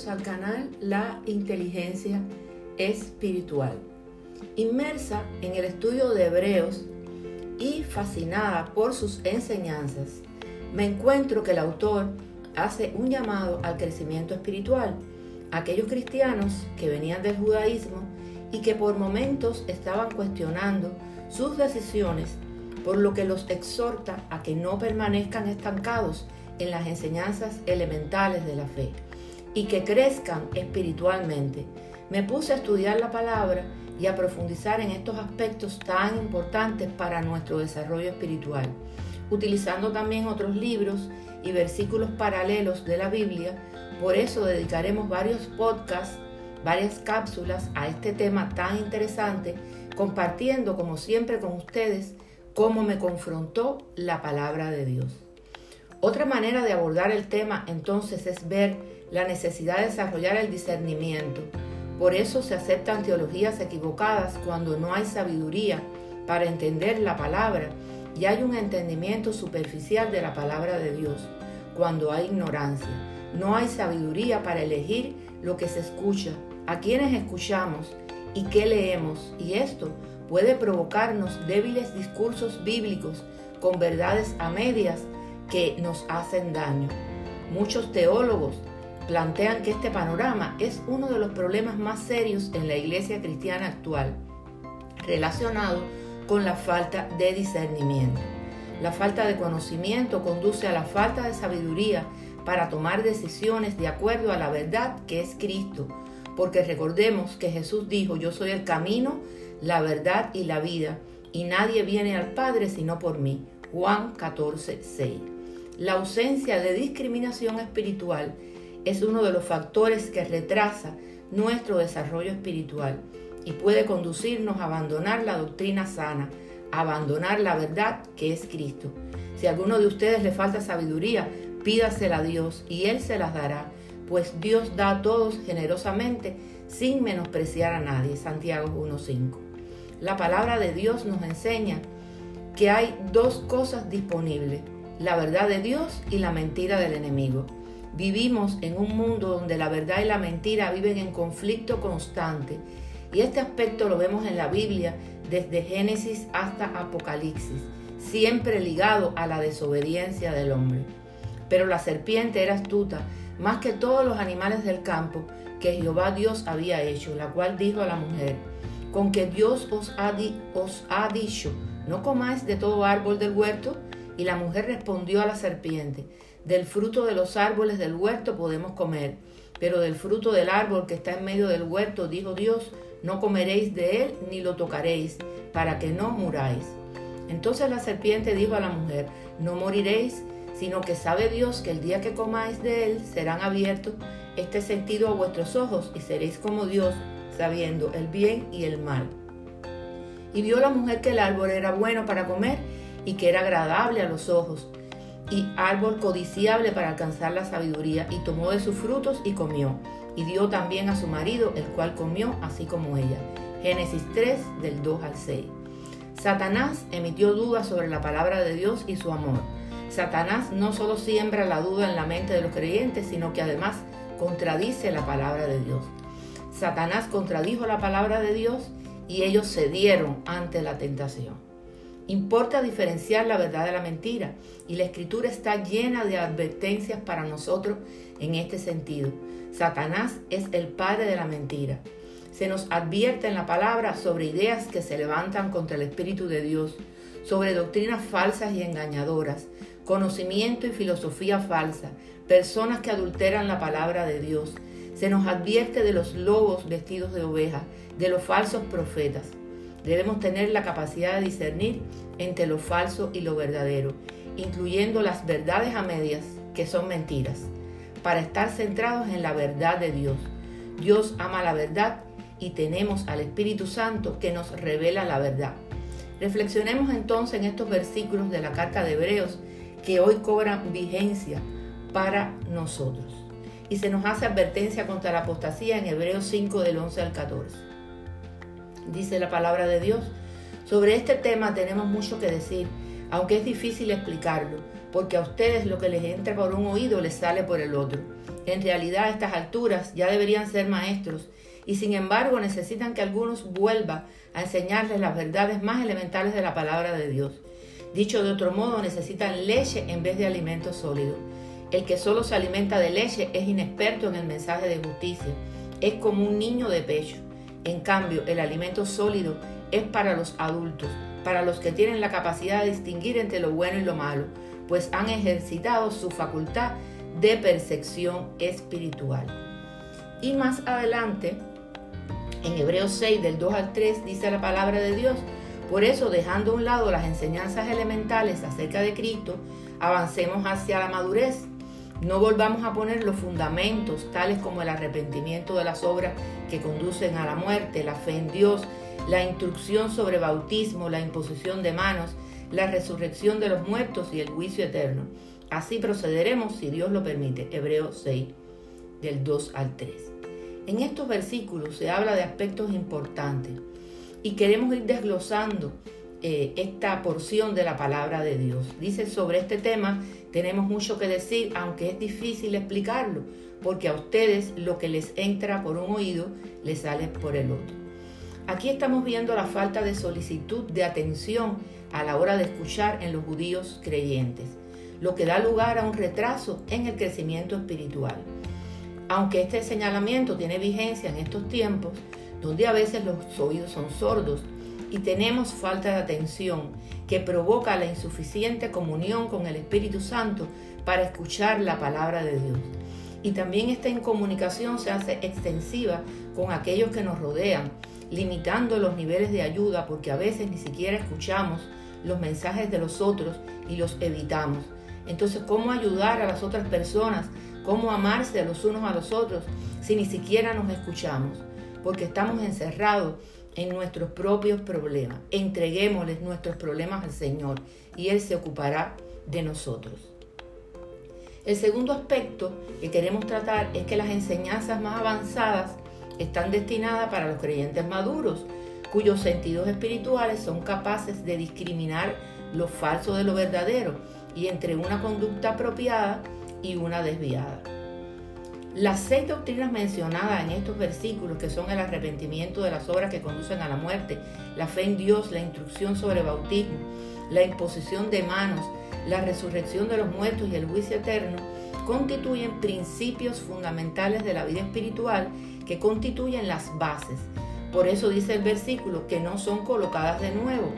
Bienvenidos al canal La Inteligencia Espiritual. Inmersa en el estudio de Hebreos y fascinada por sus enseñanzas, me encuentro que el autor hace un llamado al crecimiento espiritual a aquellos cristianos que venían del judaísmo y que por momentos estaban cuestionando sus decisiones, por lo que los exhorta a que no permanezcan estancados en las enseñanzas elementales de la fe y que crezcan espiritualmente. Me puse a estudiar la palabra y a profundizar en estos aspectos tan importantes para nuestro desarrollo espiritual, utilizando también otros libros y versículos paralelos de la Biblia. Por eso dedicaremos varios podcasts, varias cápsulas a este tema tan interesante, compartiendo como siempre con ustedes cómo me confrontó la palabra de Dios. Otra manera de abordar el tema entonces es ver la necesidad de desarrollar el discernimiento. Por eso se aceptan teologías equivocadas cuando no hay sabiduría para entender la palabra y hay un entendimiento superficial de la palabra de Dios cuando hay ignorancia. No hay sabiduría para elegir lo que se escucha, a quienes escuchamos y qué leemos. Y esto puede provocarnos débiles discursos bíblicos con verdades a medias que nos hacen daño. Muchos teólogos plantean que este panorama es uno de los problemas más serios en la iglesia cristiana actual, relacionado con la falta de discernimiento. La falta de conocimiento conduce a la falta de sabiduría para tomar decisiones de acuerdo a la verdad que es Cristo, porque recordemos que Jesús dijo, yo soy el camino, la verdad y la vida, y nadie viene al Padre sino por mí. Juan 14, 6. La ausencia de discriminación espiritual es uno de los factores que retrasa nuestro desarrollo espiritual y puede conducirnos a abandonar la doctrina sana, a abandonar la verdad que es Cristo. Si a alguno de ustedes le falta sabiduría, pídasela a Dios y Él se las dará, pues Dios da a todos generosamente sin menospreciar a nadie. Santiago 1.5. La palabra de Dios nos enseña que hay dos cosas disponibles la verdad de Dios y la mentira del enemigo. Vivimos en un mundo donde la verdad y la mentira viven en conflicto constante y este aspecto lo vemos en la Biblia desde Génesis hasta Apocalipsis, siempre ligado a la desobediencia del hombre. Pero la serpiente era astuta más que todos los animales del campo que Jehová Dios había hecho, la cual dijo a la mujer, con que Dios os ha, os ha dicho, no comáis de todo árbol del huerto, y la mujer respondió a la serpiente, del fruto de los árboles del huerto podemos comer, pero del fruto del árbol que está en medio del huerto, dijo Dios, no comeréis de él ni lo tocaréis, para que no muráis. Entonces la serpiente dijo a la mujer, no moriréis, sino que sabe Dios que el día que comáis de él serán abiertos este sentido a vuestros ojos y seréis como Dios, sabiendo el bien y el mal. Y vio la mujer que el árbol era bueno para comer y que era agradable a los ojos, y árbol codiciable para alcanzar la sabiduría, y tomó de sus frutos y comió, y dio también a su marido, el cual comió así como ella. Génesis 3 del 2 al 6. Satanás emitió dudas sobre la palabra de Dios y su amor. Satanás no solo siembra la duda en la mente de los creyentes, sino que además contradice la palabra de Dios. Satanás contradijo la palabra de Dios y ellos cedieron ante la tentación. Importa diferenciar la verdad de la mentira y la escritura está llena de advertencias para nosotros en este sentido. Satanás es el padre de la mentira. Se nos advierte en la palabra sobre ideas que se levantan contra el Espíritu de Dios, sobre doctrinas falsas y engañadoras, conocimiento y filosofía falsa, personas que adulteran la palabra de Dios. Se nos advierte de los lobos vestidos de oveja, de los falsos profetas. Debemos tener la capacidad de discernir entre lo falso y lo verdadero, incluyendo las verdades a medias, que son mentiras, para estar centrados en la verdad de Dios. Dios ama la verdad y tenemos al Espíritu Santo que nos revela la verdad. Reflexionemos entonces en estos versículos de la carta de Hebreos que hoy cobran vigencia para nosotros. Y se nos hace advertencia contra la apostasía en Hebreos 5 del 11 al 14 dice la palabra de Dios. Sobre este tema tenemos mucho que decir, aunque es difícil explicarlo, porque a ustedes lo que les entra por un oído les sale por el otro. En realidad a estas alturas ya deberían ser maestros y sin embargo necesitan que algunos vuelvan a enseñarles las verdades más elementales de la palabra de Dios. Dicho de otro modo, necesitan leche en vez de alimento sólido. El que solo se alimenta de leche es inexperto en el mensaje de justicia. Es como un niño de pecho. En cambio, el alimento sólido es para los adultos, para los que tienen la capacidad de distinguir entre lo bueno y lo malo, pues han ejercitado su facultad de percepción espiritual. Y más adelante, en Hebreos 6, del 2 al 3, dice la palabra de Dios, por eso, dejando a un lado las enseñanzas elementales acerca de Cristo, avancemos hacia la madurez. No volvamos a poner los fundamentos, tales como el arrepentimiento de las obras que conducen a la muerte, la fe en Dios, la instrucción sobre bautismo, la imposición de manos, la resurrección de los muertos y el juicio eterno. Así procederemos si Dios lo permite. Hebreos 6, del 2 al 3. En estos versículos se habla de aspectos importantes y queremos ir desglosando eh, esta porción de la palabra de Dios. Dice sobre este tema, tenemos mucho que decir, aunque es difícil explicarlo, porque a ustedes lo que les entra por un oído les sale por el otro. Aquí estamos viendo la falta de solicitud de atención a la hora de escuchar en los judíos creyentes, lo que da lugar a un retraso en el crecimiento espiritual. Aunque este señalamiento tiene vigencia en estos tiempos, donde a veces los oídos son sordos y tenemos falta de atención que provoca la insuficiente comunión con el Espíritu Santo para escuchar la palabra de Dios. Y también esta incomunicación se hace extensiva con aquellos que nos rodean, limitando los niveles de ayuda porque a veces ni siquiera escuchamos los mensajes de los otros y los evitamos. Entonces, ¿cómo ayudar a las otras personas? ¿Cómo amarse a los unos a los otros si ni siquiera nos escuchamos? porque estamos encerrados en nuestros propios problemas. Entreguémosles nuestros problemas al Señor y Él se ocupará de nosotros. El segundo aspecto que queremos tratar es que las enseñanzas más avanzadas están destinadas para los creyentes maduros, cuyos sentidos espirituales son capaces de discriminar lo falso de lo verdadero y entre una conducta apropiada y una desviada. Las seis doctrinas mencionadas en estos versículos, que son el arrepentimiento de las obras que conducen a la muerte, la fe en Dios, la instrucción sobre bautismo, la imposición de manos, la resurrección de los muertos y el juicio eterno, constituyen principios fundamentales de la vida espiritual que constituyen las bases. Por eso dice el versículo que no son colocadas de nuevo,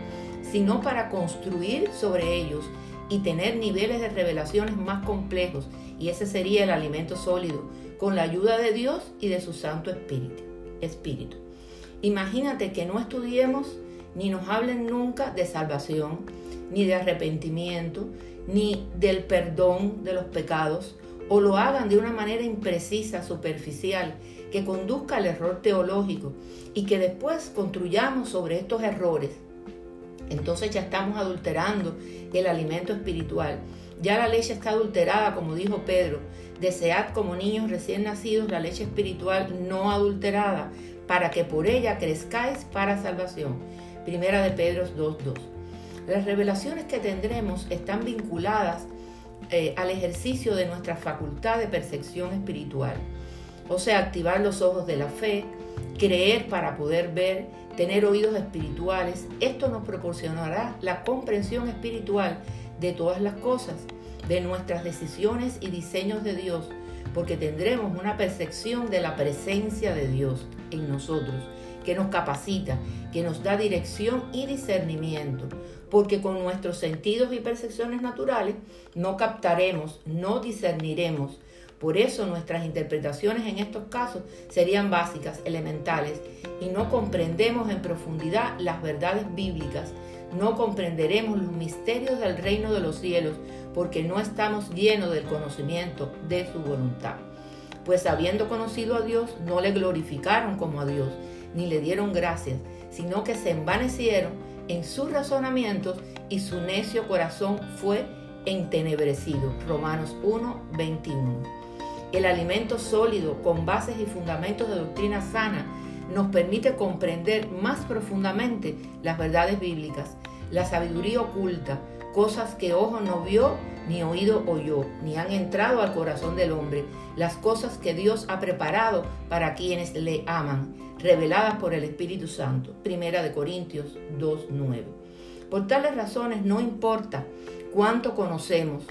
sino para construir sobre ellos y tener niveles de revelaciones más complejos, y ese sería el alimento sólido con la ayuda de Dios y de su Santo Espíritu. Espíritu. Imagínate que no estudiemos ni nos hablen nunca de salvación, ni de arrepentimiento, ni del perdón de los pecados, o lo hagan de una manera imprecisa, superficial, que conduzca al error teológico y que después construyamos sobre estos errores. Entonces ya estamos adulterando el alimento espiritual. Ya la leche está adulterada, como dijo Pedro, Desead como niños recién nacidos la leche espiritual no adulterada, para que por ella crezcáis para salvación. Primera de Pedro 2.2. Las revelaciones que tendremos están vinculadas eh, al ejercicio de nuestra facultad de percepción espiritual. O sea, activar los ojos de la fe, creer para poder ver, tener oídos espirituales. Esto nos proporcionará la comprensión espiritual de todas las cosas de nuestras decisiones y diseños de Dios, porque tendremos una percepción de la presencia de Dios en nosotros, que nos capacita, que nos da dirección y discernimiento, porque con nuestros sentidos y percepciones naturales no captaremos, no discerniremos. Por eso nuestras interpretaciones en estos casos serían básicas, elementales, y no comprendemos en profundidad las verdades bíblicas, no comprenderemos los misterios del reino de los cielos, porque no estamos llenos del conocimiento de su voluntad. Pues habiendo conocido a Dios, no le glorificaron como a Dios, ni le dieron gracias, sino que se envanecieron en sus razonamientos y su necio corazón fue entenebrecido. Romanos 1, 21. El alimento sólido con bases y fundamentos de doctrina sana nos permite comprender más profundamente las verdades bíblicas, la sabiduría oculta, cosas que ojo no vio ni oído oyó, ni han entrado al corazón del hombre las cosas que Dios ha preparado para quienes le aman, reveladas por el Espíritu Santo. Primera de Corintios 2.9. Por tales razones no importa cuánto conocemos,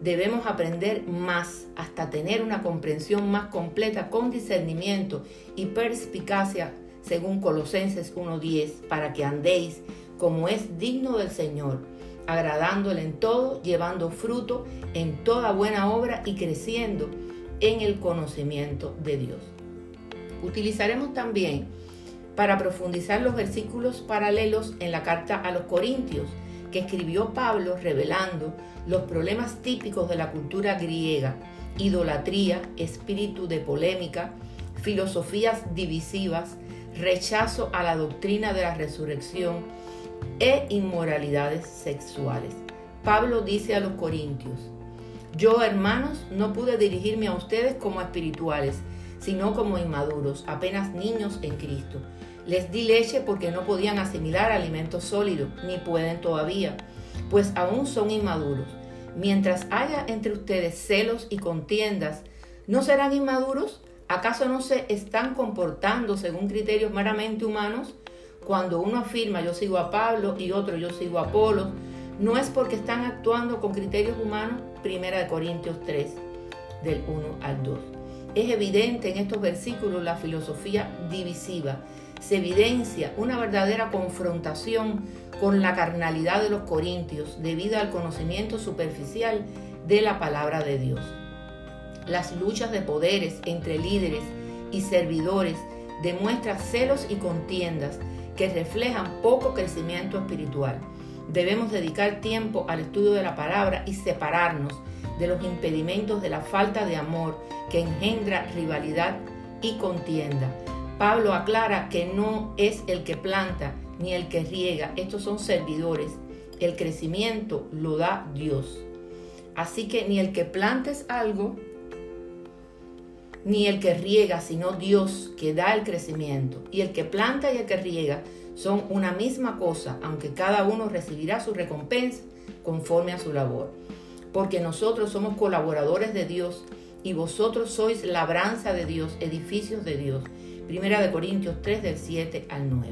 debemos aprender más hasta tener una comprensión más completa con discernimiento y perspicacia según Colosenses 1.10, para que andéis como es digno del Señor agradándole en todo, llevando fruto en toda buena obra y creciendo en el conocimiento de Dios. Utilizaremos también para profundizar los versículos paralelos en la carta a los Corintios escribió Pablo revelando los problemas típicos de la cultura griega, idolatría, espíritu de polémica, filosofías divisivas, rechazo a la doctrina de la resurrección, e inmoralidades sexuales. Pablo dice a los corintios, yo hermanos no pude dirigirme a ustedes como espirituales, sino como inmaduros, apenas niños en Cristo. Les di leche porque no podían asimilar alimentos sólidos, ni pueden todavía, pues aún son inmaduros. Mientras haya entre ustedes celos y contiendas, ¿no serán inmaduros? ¿Acaso no se están comportando según criterios meramente humanos? Cuando uno afirma yo sigo a Pablo y otro yo sigo a Apolo, no es porque están actuando con criterios humanos, primera de Corintios 3, del 1 al 2. Es evidente en estos versículos la filosofía divisiva. Se evidencia una verdadera confrontación con la carnalidad de los corintios debido al conocimiento superficial de la palabra de Dios. Las luchas de poderes entre líderes y servidores demuestran celos y contiendas que reflejan poco crecimiento espiritual. Debemos dedicar tiempo al estudio de la palabra y separarnos de los impedimentos de la falta de amor que engendra rivalidad y contienda. Pablo aclara que no es el que planta ni el que riega, estos son servidores. El crecimiento lo da Dios. Así que ni el que plantes algo, ni el que riega, sino Dios que da el crecimiento. Y el que planta y el que riega son una misma cosa, aunque cada uno recibirá su recompensa conforme a su labor. Porque nosotros somos colaboradores de Dios y vosotros sois labranza de Dios, edificios de Dios. Primera de Corintios 3 del 7 al 9.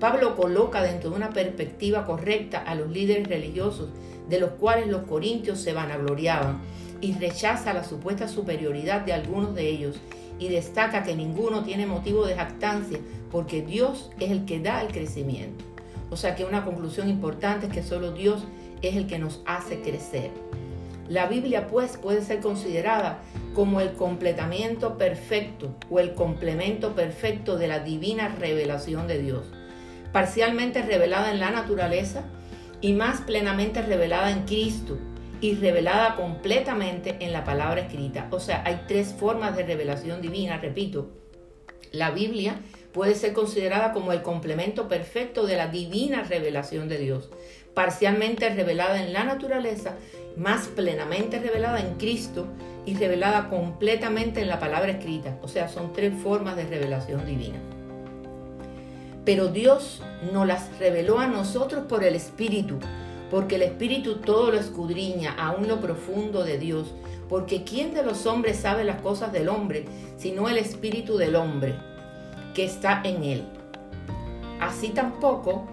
Pablo coloca dentro de una perspectiva correcta a los líderes religiosos de los cuales los corintios se vanagloriaban y rechaza la supuesta superioridad de algunos de ellos y destaca que ninguno tiene motivo de jactancia porque Dios es el que da el crecimiento. O sea que una conclusión importante es que solo Dios es el que nos hace crecer. La Biblia pues puede ser considerada como el completamiento perfecto o el complemento perfecto de la divina revelación de Dios, parcialmente revelada en la naturaleza y más plenamente revelada en Cristo, y revelada completamente en la palabra escrita. O sea, hay tres formas de revelación divina, repito. La Biblia puede ser considerada como el complemento perfecto de la divina revelación de Dios, parcialmente revelada en la naturaleza, más plenamente revelada en Cristo y revelada completamente en la palabra escrita. O sea, son tres formas de revelación divina. Pero Dios nos las reveló a nosotros por el Espíritu porque el Espíritu todo lo escudriña, aún lo profundo de Dios. Porque ¿quién de los hombres sabe las cosas del hombre, sino el Espíritu del hombre que está en él? Así tampoco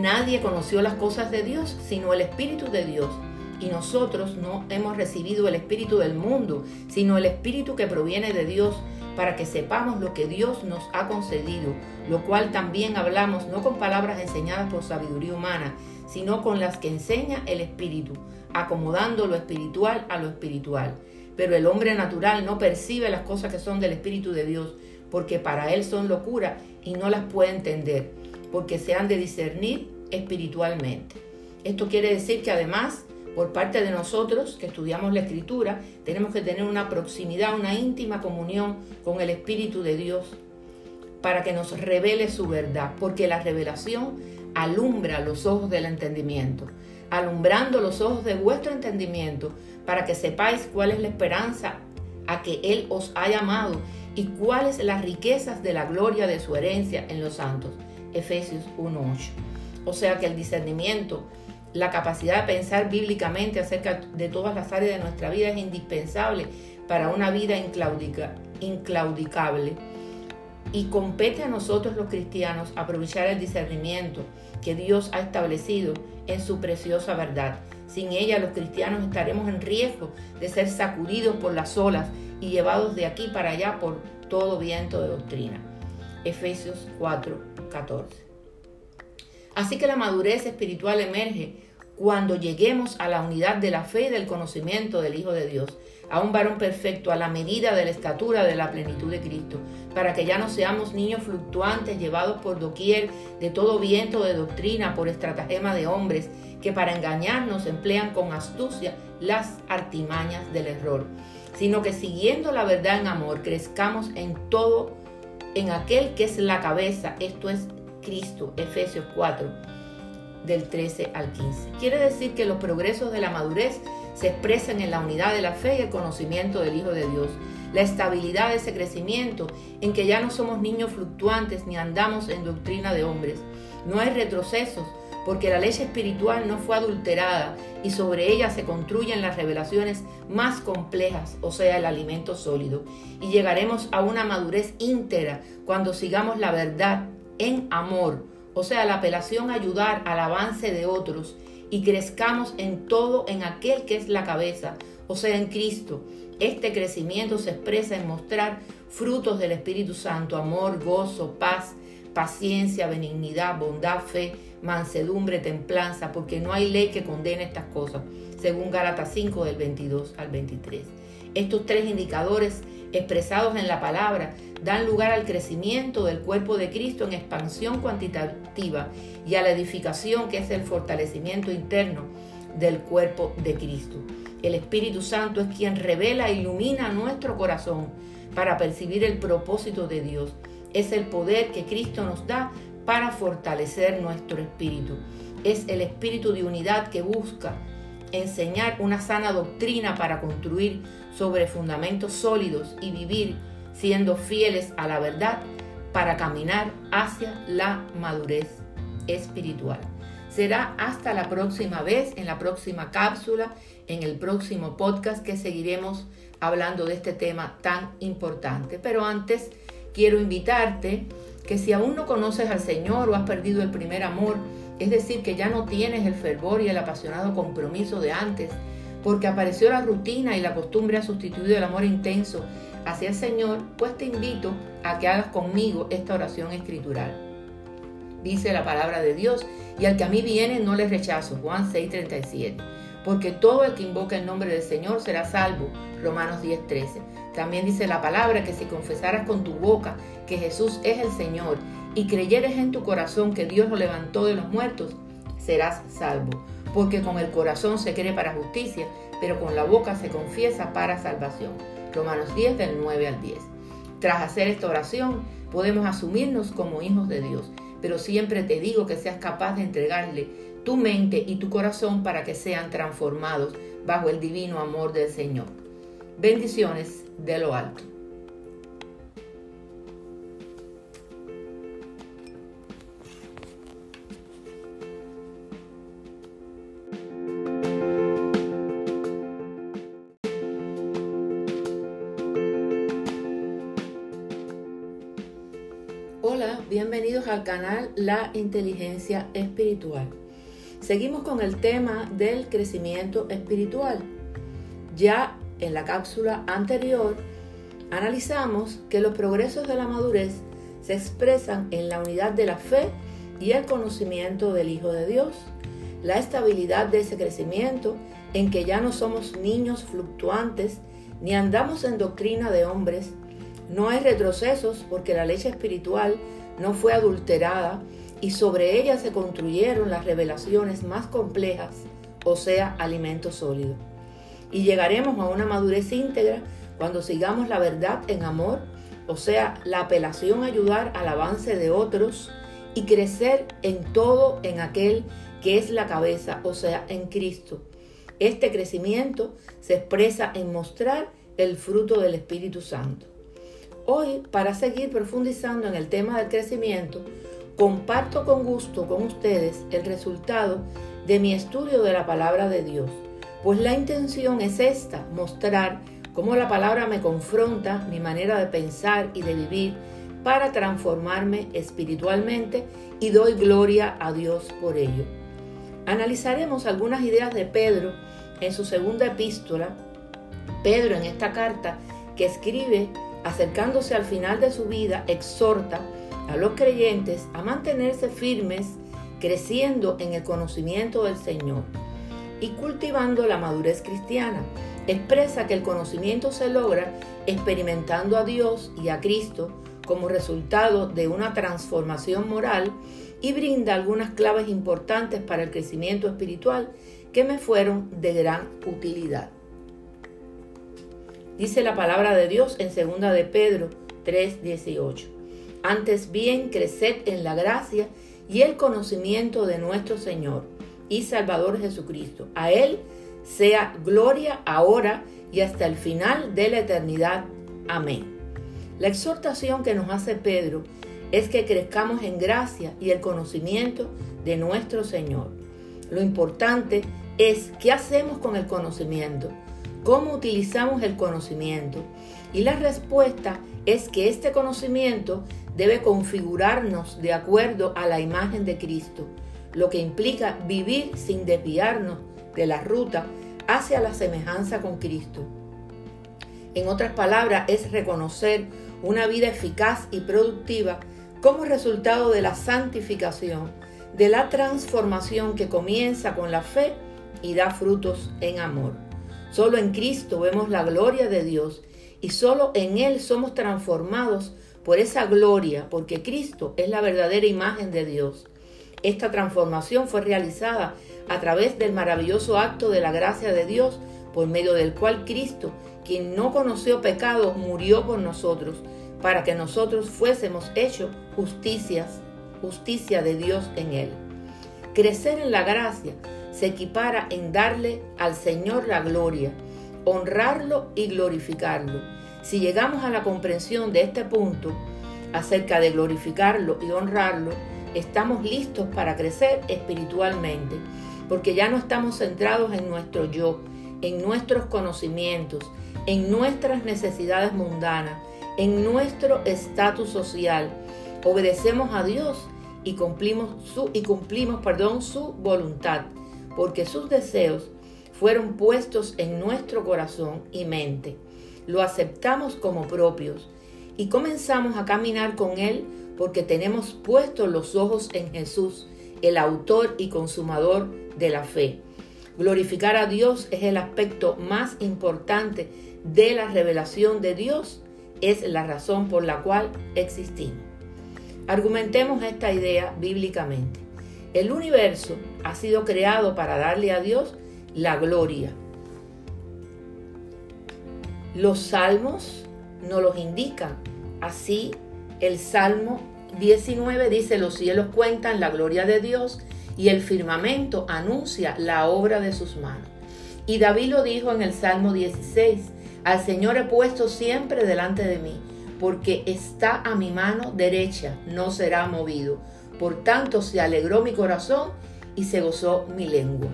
nadie conoció las cosas de Dios, sino el Espíritu de Dios. Y nosotros no hemos recibido el Espíritu del mundo, sino el Espíritu que proviene de Dios, para que sepamos lo que Dios nos ha concedido, lo cual también hablamos no con palabras enseñadas por sabiduría humana, sino con las que enseña el Espíritu, acomodando lo espiritual a lo espiritual. Pero el hombre natural no percibe las cosas que son del Espíritu de Dios, porque para él son locura y no las puede entender, porque se han de discernir espiritualmente. Esto quiere decir que además, por parte de nosotros que estudiamos la Escritura, tenemos que tener una proximidad, una íntima comunión con el Espíritu de Dios para que nos revele su verdad, porque la revelación alumbra los ojos del entendimiento, alumbrando los ojos de vuestro entendimiento, para que sepáis cuál es la esperanza a que Él os ha llamado y cuáles las riquezas de la gloria de su herencia en los santos. Efesios 1.8. O sea que el discernimiento, La capacidad de pensar bíblicamente acerca de todas las áreas de nuestra vida es indispensable para una vida inclaudicable. Y compete a nosotros los cristianos aprovechar el discernimiento que Dios ha establecido en su preciosa verdad. Sin ella los cristianos estaremos en riesgo de ser sacudidos por las olas y llevados de aquí para allá por todo viento de doctrina. Efesios 4, 14. Así que la madurez espiritual emerge cuando lleguemos a la unidad de la fe y del conocimiento del Hijo de Dios, a un varón perfecto a la medida de la estatura de la plenitud de Cristo, para que ya no seamos niños fluctuantes llevados por doquier de todo viento de doctrina por estratagema de hombres que para engañarnos emplean con astucia las artimañas del error, sino que siguiendo la verdad en amor crezcamos en todo en aquel que es la cabeza, esto es Cristo, Efesios 4, del 13 al 15. Quiere decir que los progresos de la madurez se expresan en la unidad de la fe y el conocimiento del Hijo de Dios, la estabilidad de ese crecimiento en que ya no somos niños fluctuantes ni andamos en doctrina de hombres. No hay retrocesos porque la leche espiritual no fue adulterada y sobre ella se construyen las revelaciones más complejas, o sea, el alimento sólido. Y llegaremos a una madurez íntegra cuando sigamos la verdad en amor, o sea, la apelación a ayudar al avance de otros y crezcamos en todo en aquel que es la cabeza, o sea, en Cristo. Este crecimiento se expresa en mostrar frutos del Espíritu Santo, amor, gozo, paz, paciencia, benignidad, bondad, fe, mansedumbre, templanza, porque no hay ley que condene estas cosas, según Gálatas 5 del 22 al 23. Estos tres indicadores expresados en la palabra dan lugar al crecimiento del cuerpo de Cristo en expansión cuantitativa y a la edificación que es el fortalecimiento interno del cuerpo de Cristo. El Espíritu Santo es quien revela e ilumina nuestro corazón para percibir el propósito de Dios. Es el poder que Cristo nos da para fortalecer nuestro espíritu. Es el espíritu de unidad que busca enseñar una sana doctrina para construir sobre fundamentos sólidos y vivir siendo fieles a la verdad para caminar hacia la madurez espiritual. Será hasta la próxima vez, en la próxima cápsula, en el próximo podcast que seguiremos hablando de este tema tan importante. Pero antes quiero invitarte que si aún no conoces al Señor o has perdido el primer amor, es decir, que ya no tienes el fervor y el apasionado compromiso de antes, porque apareció la rutina y la costumbre ha sustituido el amor intenso hacia el Señor, pues te invito a que hagas conmigo esta oración escritural. Dice la palabra de Dios, y al que a mí viene no le rechazo, Juan 6:37, porque todo el que invoca el nombre del Señor será salvo, Romanos 10:13. También dice la palabra que si confesaras con tu boca que Jesús es el Señor y creyeres en tu corazón que Dios lo levantó de los muertos, serás salvo porque con el corazón se cree para justicia, pero con la boca se confiesa para salvación. Romanos 10 del 9 al 10. Tras hacer esta oración, podemos asumirnos como hijos de Dios, pero siempre te digo que seas capaz de entregarle tu mente y tu corazón para que sean transformados bajo el divino amor del Señor. Bendiciones de lo alto. Hola, bienvenidos al canal La Inteligencia Espiritual. Seguimos con el tema del crecimiento espiritual. Ya en la cápsula anterior analizamos que los progresos de la madurez se expresan en la unidad de la fe y el conocimiento del Hijo de Dios, la estabilidad de ese crecimiento en que ya no somos niños fluctuantes ni andamos en doctrina de hombres, no hay retrocesos porque la leche espiritual no fue adulterada y sobre ella se construyeron las revelaciones más complejas, o sea, alimento sólido. Y llegaremos a una madurez íntegra cuando sigamos la verdad en amor, o sea, la apelación a ayudar al avance de otros y crecer en todo en aquel que es la cabeza, o sea, en Cristo. Este crecimiento se expresa en mostrar el fruto del Espíritu Santo. Hoy, para seguir profundizando en el tema del crecimiento, comparto con gusto con ustedes el resultado de mi estudio de la palabra de Dios, pues la intención es esta, mostrar cómo la palabra me confronta mi manera de pensar y de vivir para transformarme espiritualmente y doy gloria a Dios por ello. Analizaremos algunas ideas de Pedro en su segunda epístola. Pedro en esta carta que escribe acercándose al final de su vida exhorta a los creyentes a mantenerse firmes, creciendo en el conocimiento del Señor y cultivando la madurez cristiana. Expresa que el conocimiento se logra experimentando a Dios y a Cristo como resultado de una transformación moral y brinda algunas claves importantes para el crecimiento espiritual que me fueron de gran utilidad. Dice la palabra de Dios en 2 de Pedro 3:18. Antes bien, creced en la gracia y el conocimiento de nuestro Señor y Salvador Jesucristo. A Él sea gloria ahora y hasta el final de la eternidad. Amén. La exhortación que nos hace Pedro es que crezcamos en gracia y el conocimiento de nuestro Señor. Lo importante es qué hacemos con el conocimiento, cómo utilizamos el conocimiento. Y la respuesta es que este conocimiento debe configurarnos de acuerdo a la imagen de Cristo, lo que implica vivir sin desviarnos de la ruta hacia la semejanza con Cristo. En otras palabras, es reconocer una vida eficaz y productiva como resultado de la santificación, de la transformación que comienza con la fe y da frutos en amor. Solo en Cristo vemos la gloria de Dios y solo en Él somos transformados por esa gloria, porque Cristo es la verdadera imagen de Dios. Esta transformación fue realizada a través del maravilloso acto de la gracia de Dios, por medio del cual Cristo, quien no conoció pecado, murió por nosotros para que nosotros fuésemos hechos justicias, justicia de Dios en él. Crecer en la gracia se equipara en darle al Señor la gloria, honrarlo y glorificarlo. Si llegamos a la comprensión de este punto acerca de glorificarlo y honrarlo, estamos listos para crecer espiritualmente, porque ya no estamos centrados en nuestro yo, en nuestros conocimientos, en nuestras necesidades mundanas, en nuestro estatus social. Obedecemos a Dios y cumplimos su, y cumplimos, perdón, su voluntad, porque sus deseos fueron puestos en nuestro corazón y mente. Lo aceptamos como propios y comenzamos a caminar con Él porque tenemos puestos los ojos en Jesús, el autor y consumador de la fe. Glorificar a Dios es el aspecto más importante de la revelación de Dios es la razón por la cual existimos. Argumentemos esta idea bíblicamente. El universo ha sido creado para darle a Dios la gloria. Los salmos nos los indican. Así, el Salmo 19 dice, los cielos cuentan la gloria de Dios y el firmamento anuncia la obra de sus manos. Y David lo dijo en el Salmo 16, al Señor he puesto siempre delante de mí, porque está a mi mano derecha, no será movido. Por tanto se alegró mi corazón y se gozó mi lengua.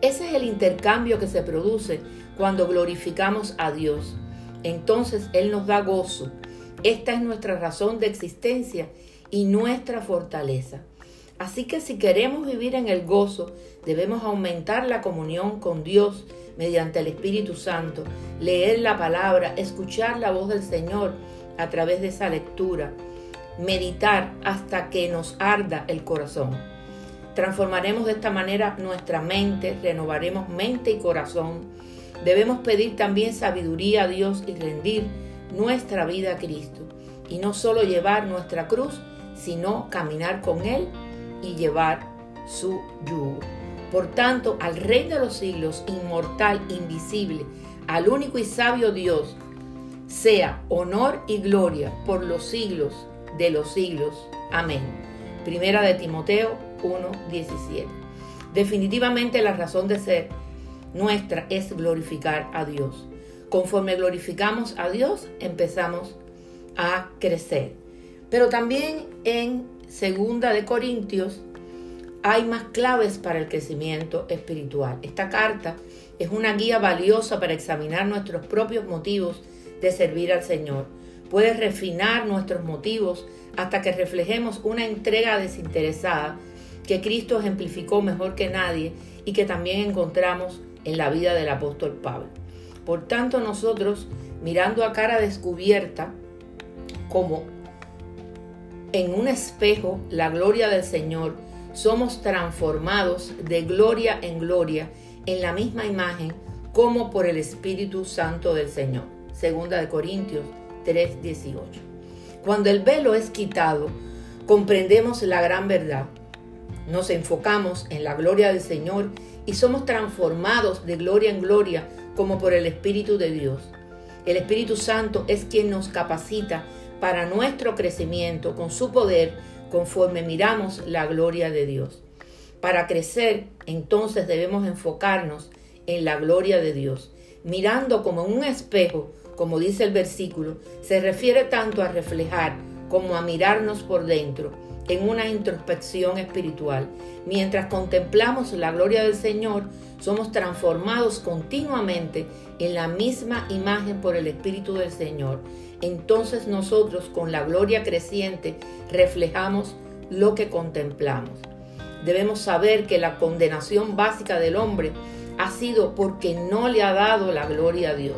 Ese es el intercambio que se produce cuando glorificamos a Dios. Entonces Él nos da gozo. Esta es nuestra razón de existencia y nuestra fortaleza. Así que si queremos vivir en el gozo, debemos aumentar la comunión con Dios mediante el Espíritu Santo, leer la palabra, escuchar la voz del Señor a través de esa lectura, meditar hasta que nos arda el corazón. Transformaremos de esta manera nuestra mente, renovaremos mente y corazón. Debemos pedir también sabiduría a Dios y rendir nuestra vida a Cristo. Y no solo llevar nuestra cruz, sino caminar con Él y llevar su yugo. Por tanto, al Rey de los siglos, inmortal, invisible, al único y sabio Dios, sea honor y gloria por los siglos de los siglos. Amén. Primera de Timoteo 1:17. Definitivamente la razón de ser nuestra es glorificar a Dios. Conforme glorificamos a Dios, empezamos a crecer. Pero también en Segunda de Corintios hay más claves para el crecimiento espiritual. Esta carta es una guía valiosa para examinar nuestros propios motivos de servir al Señor. Puede refinar nuestros motivos hasta que reflejemos una entrega desinteresada que Cristo ejemplificó mejor que nadie y que también encontramos en la vida del apóstol Pablo. Por tanto, nosotros, mirando a cara descubierta, como en un espejo la gloria del Señor, somos transformados de gloria en gloria en la misma imagen como por el Espíritu Santo del Señor. Segunda de Corintios 3:18. Cuando el velo es quitado, comprendemos la gran verdad. Nos enfocamos en la gloria del Señor y somos transformados de gloria en gloria como por el Espíritu de Dios. El Espíritu Santo es quien nos capacita para nuestro crecimiento con su poder conforme miramos la gloria de Dios. Para crecer, entonces debemos enfocarnos en la gloria de Dios, mirando como en un espejo, como dice el versículo, se refiere tanto a reflejar como a mirarnos por dentro en una introspección espiritual. Mientras contemplamos la gloria del Señor, somos transformados continuamente en la misma imagen por el Espíritu del Señor. Entonces nosotros con la gloria creciente reflejamos lo que contemplamos debemos saber que la condenación básica del hombre ha sido porque no le ha dado la gloria a Dios.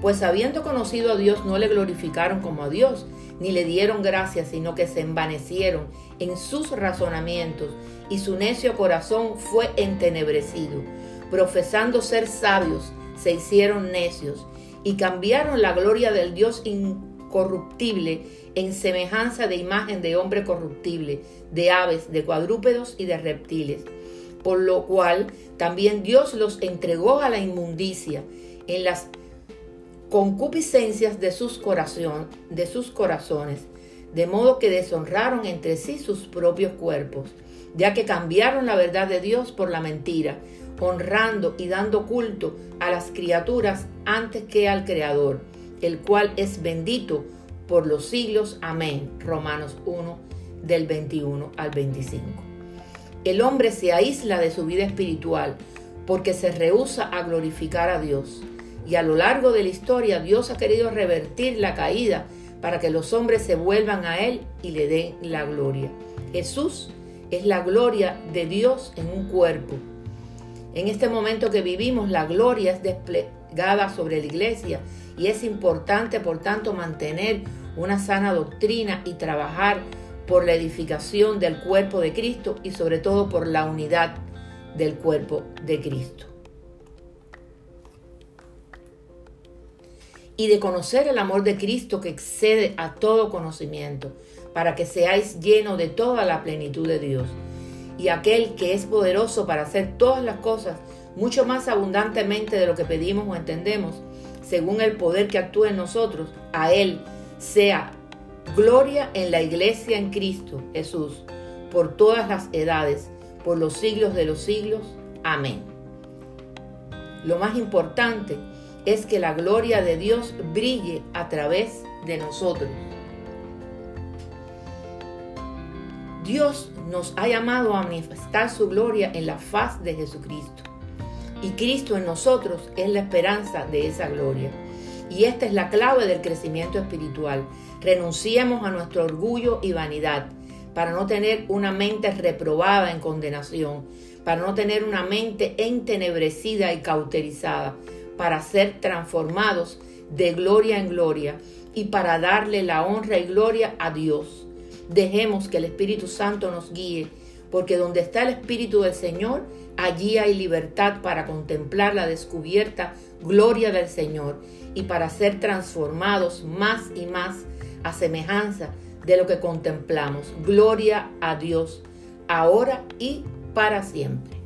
Pues habiendo conocido a Dios no le glorificaron como a Dios, ni le dieron gracias, sino que se envanecieron en sus razonamientos y su necio corazón fue entenebrecido. Profesando ser sabios, se hicieron necios y cambiaron la gloria del Dios incorruptible en semejanza de imagen de hombre corruptible, de aves, de cuadrúpedos y de reptiles. Por lo cual también Dios los entregó a la inmundicia en las concupiscencias de sus, de sus corazones, de modo que deshonraron entre sí sus propios cuerpos, ya que cambiaron la verdad de Dios por la mentira, honrando y dando culto a las criaturas antes que al Creador, el cual es bendito por los siglos. Amén. Romanos 1 del 21 al 25. El hombre se aísla de su vida espiritual porque se rehúsa a glorificar a Dios. Y a lo largo de la historia Dios ha querido revertir la caída para que los hombres se vuelvan a Él y le den la gloria. Jesús es la gloria de Dios en un cuerpo. En este momento que vivimos, la gloria es desplegada sobre la iglesia y es importante, por tanto, mantener una sana doctrina y trabajar por la edificación del cuerpo de Cristo y sobre todo por la unidad del cuerpo de Cristo. Y de conocer el amor de Cristo que excede a todo conocimiento, para que seáis llenos de toda la plenitud de Dios. Y aquel que es poderoso para hacer todas las cosas mucho más abundantemente de lo que pedimos o entendemos, según el poder que actúa en nosotros, a Él sea gloria en la iglesia en Cristo Jesús, por todas las edades, por los siglos de los siglos. Amén. Lo más importante es que la gloria de Dios brille a través de nosotros. Dios nos ha llamado a manifestar su gloria en la faz de Jesucristo. Y Cristo en nosotros es la esperanza de esa gloria. Y esta es la clave del crecimiento espiritual. Renunciemos a nuestro orgullo y vanidad para no tener una mente reprobada en condenación, para no tener una mente entenebrecida y cauterizada, para ser transformados de gloria en gloria y para darle la honra y gloria a Dios. Dejemos que el Espíritu Santo nos guíe, porque donde está el Espíritu del Señor, allí hay libertad para contemplar la descubierta gloria del Señor y para ser transformados más y más a semejanza de lo que contemplamos. Gloria a Dios, ahora y para siempre.